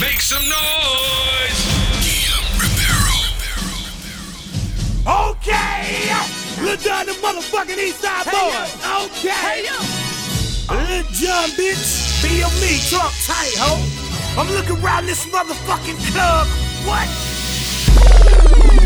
Make some noise! Guillaume Ribeiro. Okay! Lil Jon the motherfucking East Side boy. Okay! Lil Jon, bitch. Be on me, talk tight, ho. I'm looking around this motherfucking club. What? Bring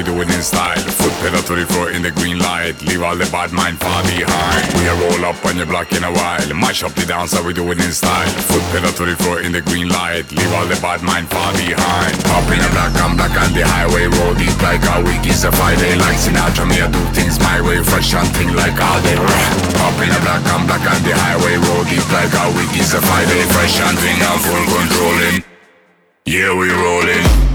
we do it in style. Foot pedal to the floor in the green light. Leave all the bad mind far behind. We roll up on your block in a while. Mash up the dance, we do it in style. Foot pedal to the floor in the green light. Leave all the bad mind far behind. Up in a black, I'm black on the highway. Roll deep like a week is a Friday. Like Sinatra, me I do things my way. Fresh and thing like all day. Up in a black, I'm black on the highway. Roll deep like a week is a Friday. Fresh and thing, I'm full controlling. Yeah, we rolling.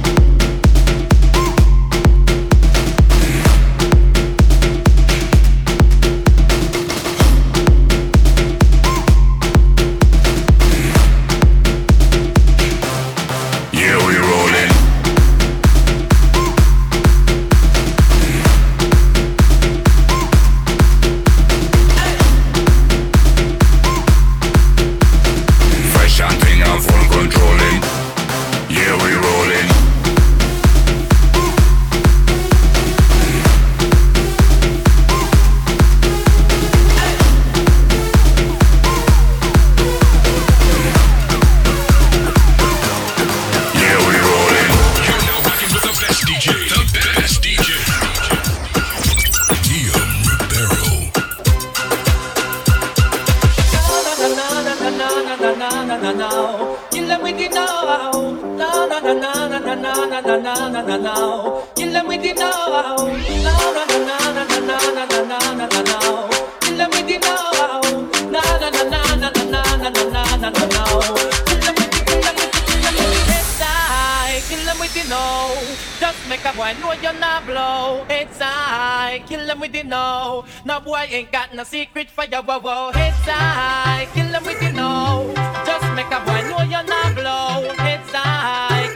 with the. Just make a boy know you're not blow. It's I kill them with the know. Now boy ain't got no secret for your whoa whoa. It's I kill them with the know. Just make a boy know you're not blow. It's I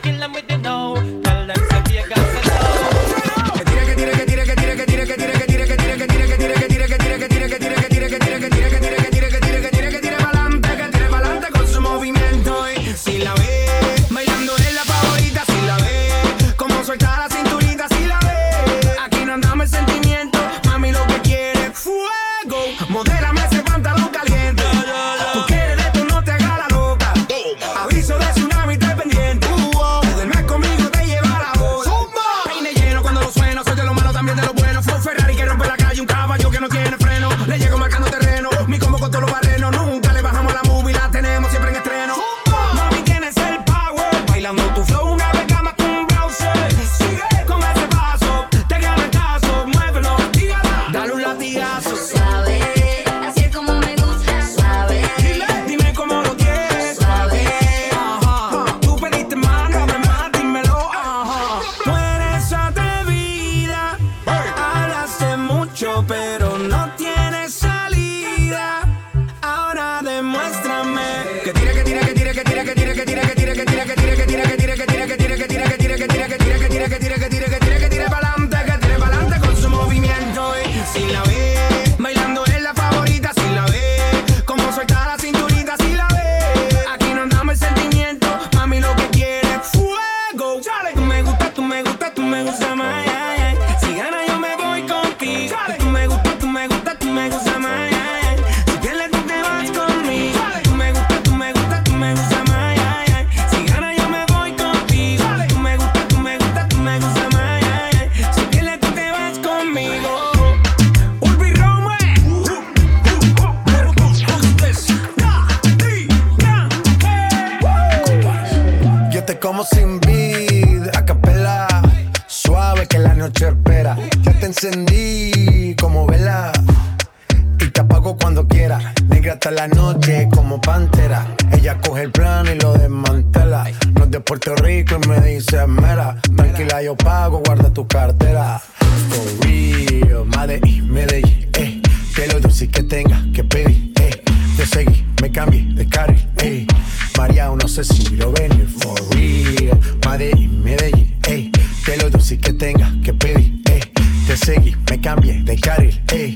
Ey,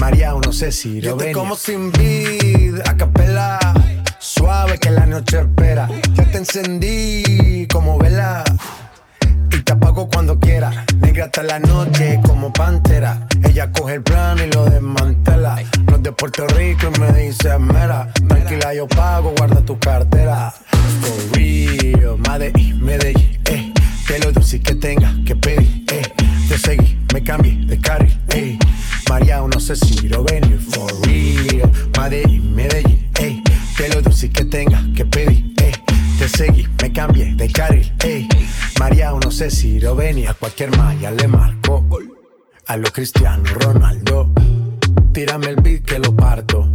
María, no sé si lo Yo te como sin vid, a capela. Suave que la noche espera. Ya te encendí como vela. Y te apago cuando quiera. Negra hasta la noche como pantera. Ella coge el plan y lo desmantela. No es de Puerto Rico y me dice mera. Tranquila, yo pago, guarda tu cartera. For real, Medellín, Medellín, eh. Te lo doy si que tenga que pedir, eh. Te seguí, me cambié de carril, eh María, no sé si lo venir for real. Medellín, Medellín, ey. De lo dulce que tenga que pedir, ey. Te seguí, me cambié de carril, ey. María, no sé si lo venir. A cualquier malla le marco. A lo Cristiano Ronaldo. Tírame el beat que lo parto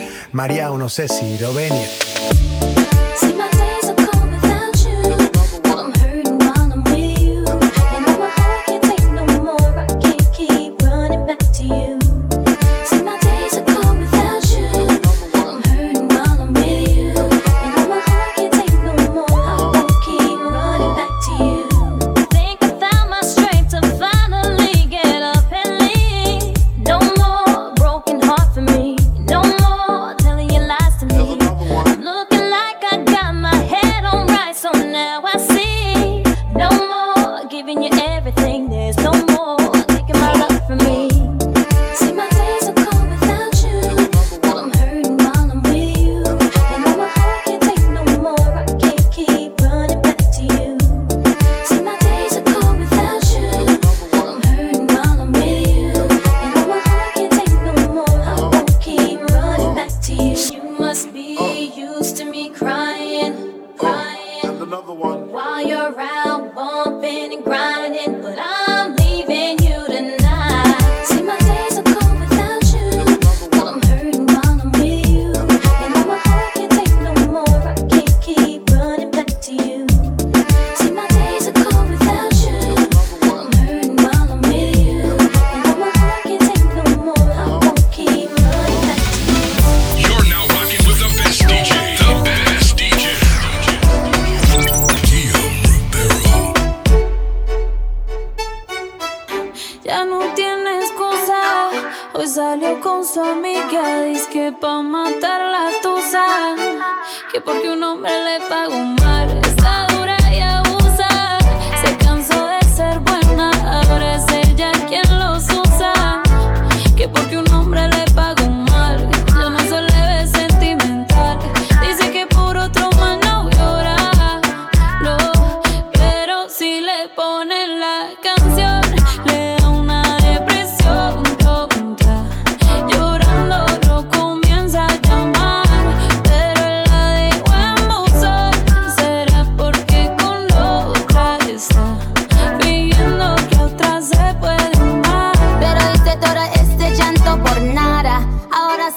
María, no sé si Rovenia. no more giving you everything. pago más.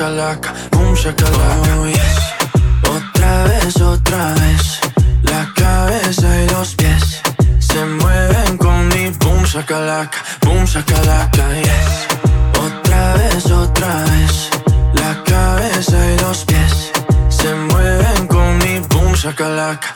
shakalaka, boom shakalaka. Oh, yes. Otra vez, otra vez, la cabeza y los pies se mueven con mi boom shakalaka, boom shakalaka, yes. Otra vez, otra vez, la cabeza y los pies se mueven con mi boom shakalaka.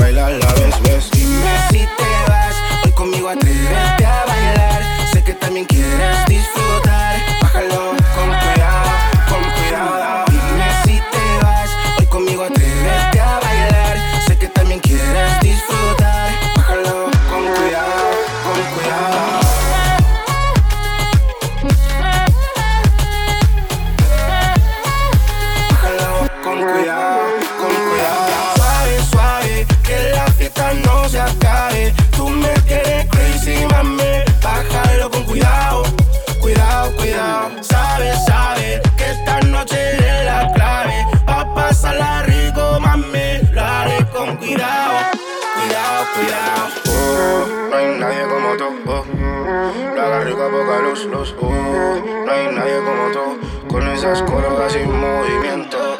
bailar la ves, ves. Dime si te vas hoy conmigo a tres Oh, no hay nadie como tú. Oh, lo a poca luz, luz. Oh, no hay nadie como tú. Con esas curvas sin movimiento.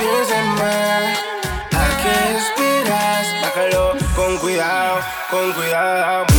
pies en ¿A qué esperas? Bájalo con cuidado, con cuidado.